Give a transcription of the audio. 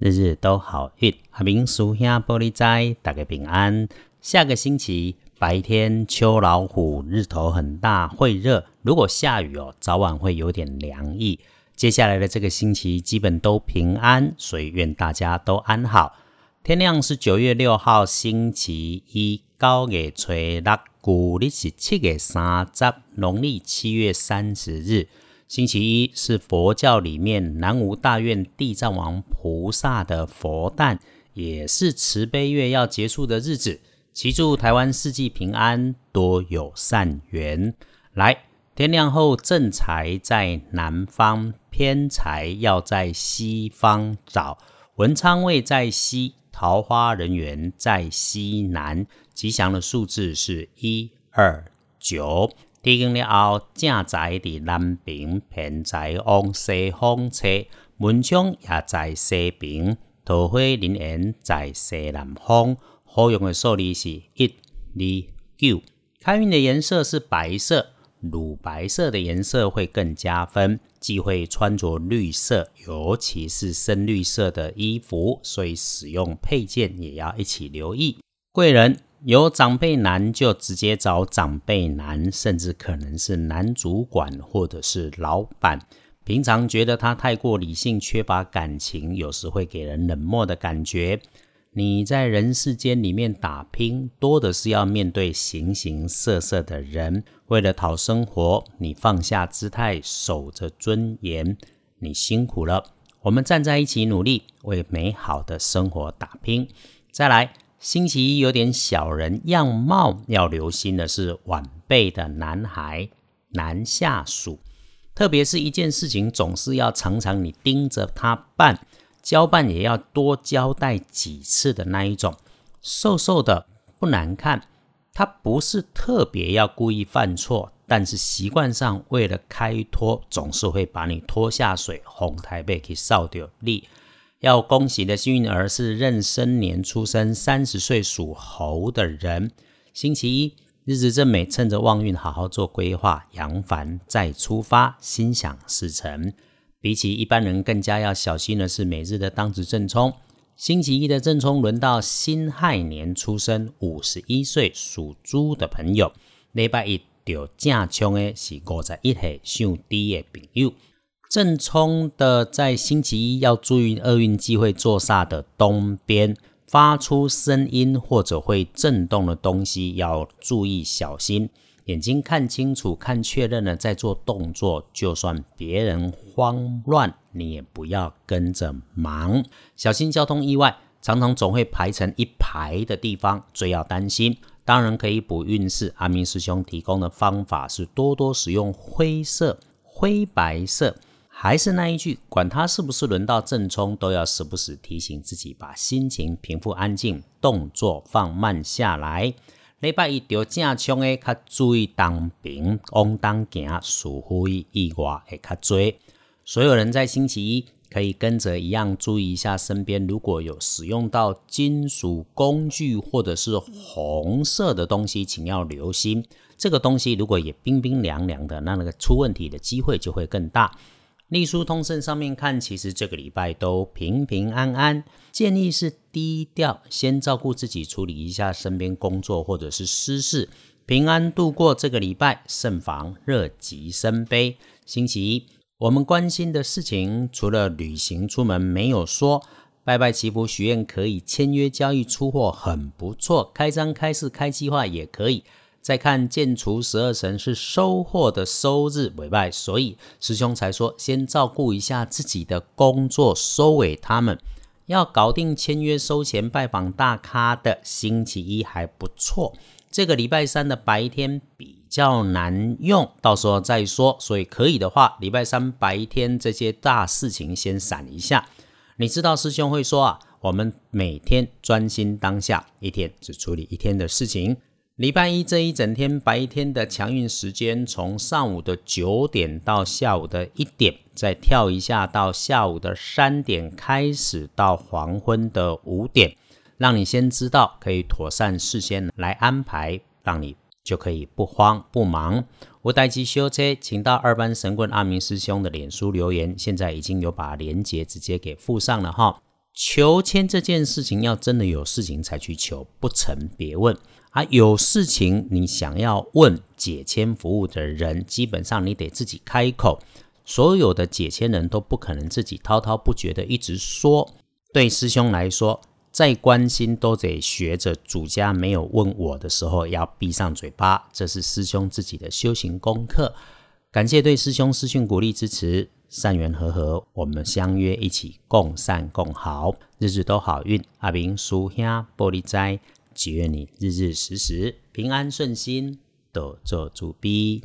日日都好运，阿明叔兄玻璃斋，大家平安。下个星期白天秋老虎，日头很大，会热。如果下雨哦，早晚会有点凉意。接下来的这个星期基本都平安，所以愿大家都安好。天亮是九月六号星期一，高月初六，古历是七月三十，农历七月三十日。星期一是佛教里面南无大愿地藏王菩萨的佛诞，也是慈悲月要结束的日子。祈祝台湾四季平安，多有善缘。来，天亮后正财在南方，偏财要在西方找。文昌位在西，桃花人缘在西南。吉祥的数字是一二九。提供了后，正在伫南边，偏在往西方吹，门窗也在西边，桃花林园在西南方。好用的数字是一、二、九。开运的颜色是白色，乳白色的颜色会更加分。忌讳穿着绿色，尤其是深绿色的衣服，所以使用配件也要一起留意。贵人。有长辈男就直接找长辈男，甚至可能是男主管或者是老板。平常觉得他太过理性，缺乏感情，有时会给人冷漠的感觉。你在人世间里面打拼，多的是要面对形形色色的人。为了讨生活，你放下姿态，守着尊严，你辛苦了。我们站在一起努力，为美好的生活打拼。再来。星期一有点小人样貌，要留心的是晚辈的男孩、男下属，特别是一件事情总是要常常你盯着他办，交办也要多交代几次的那一种。瘦瘦的不难看，他不是特别要故意犯错，但是习惯上为了开脱，总是会把你拖下水，哄台被去扫掉力。要恭喜的幸运儿是壬申年出生、三十岁属猴的人。星期一日子正美，趁着旺运好好做规划，扬帆再出发，心想事成。比起一般人更加要小心的是每日的当值正冲。星期一的正冲轮到辛亥年出生、五十一岁属猪的朋友。礼拜一就正冲的是五十一岁属猪的朋友。正冲的在星期一要注意厄运机会坐煞的东边发出声音或者会震动的东西，要注意小心。眼睛看清楚、看确认了再做动作，就算别人慌乱，你也不要跟着忙。小心交通意外，常常总会排成一排的地方，最要担心。当然可以补运势，阿明师兄提供的方法是多多使用灰色、灰白色。还是那一句，管他是不是轮到正冲，都要时不时提醒自己，把心情平复安静，动作放慢下来。礼拜一着正冲的，较注意当兵往当行，疏忽意外会较多。所有人在星期一可以跟着一样注意一下身边，如果有使用到金属工具或者是红色的东西，请要留心。这个东西如果也冰冰凉凉的，那那个出问题的机会就会更大。隶书通胜上面看，其实这个礼拜都平平安安。建议是低调，先照顾自己，处理一下身边工作或者是私事，平安度过这个礼拜。慎防热极生悲。星期一，我们关心的事情，除了旅行出门没有说，拜拜祈福许愿可以，签约交易出货很不错，开张开市开计划也可以。再看建除十二神是收获的收日尾拜，所以师兄才说先照顾一下自己的工作，收尾他们要搞定签约收钱拜访大咖的星期一还不错。这个礼拜三的白天比较难用，到时候再说。所以可以的话，礼拜三白天这些大事情先闪一下。你知道师兄会说啊，我们每天专心当下，一天只处理一天的事情。礼拜一这一整天白天的强运时间，从上午的九点到下午的一点，再跳一下到下午的三点开始到黄昏的五点，让你先知道，可以妥善事先来安排，让你就可以不慌不忙。我待机修车，请到二班神棍阿明师兄的脸书留言，现在已经有把链接直接给附上了哈。求签这件事情，要真的有事情才去求，不成别问。啊，有事情你想要问解签服务的人，基本上你得自己开口。所有的解签人都不可能自己滔滔不绝的一直说。对师兄来说，再关心都得学着主家没有问我的时候要闭上嘴巴，这是师兄自己的修行功课。感谢对师兄私讯鼓励支持，善缘和合，我们相约一起共善共好，日日都好运。阿明叔兄玻璃斋。祈愿你日日时时平安顺心，多做主逼。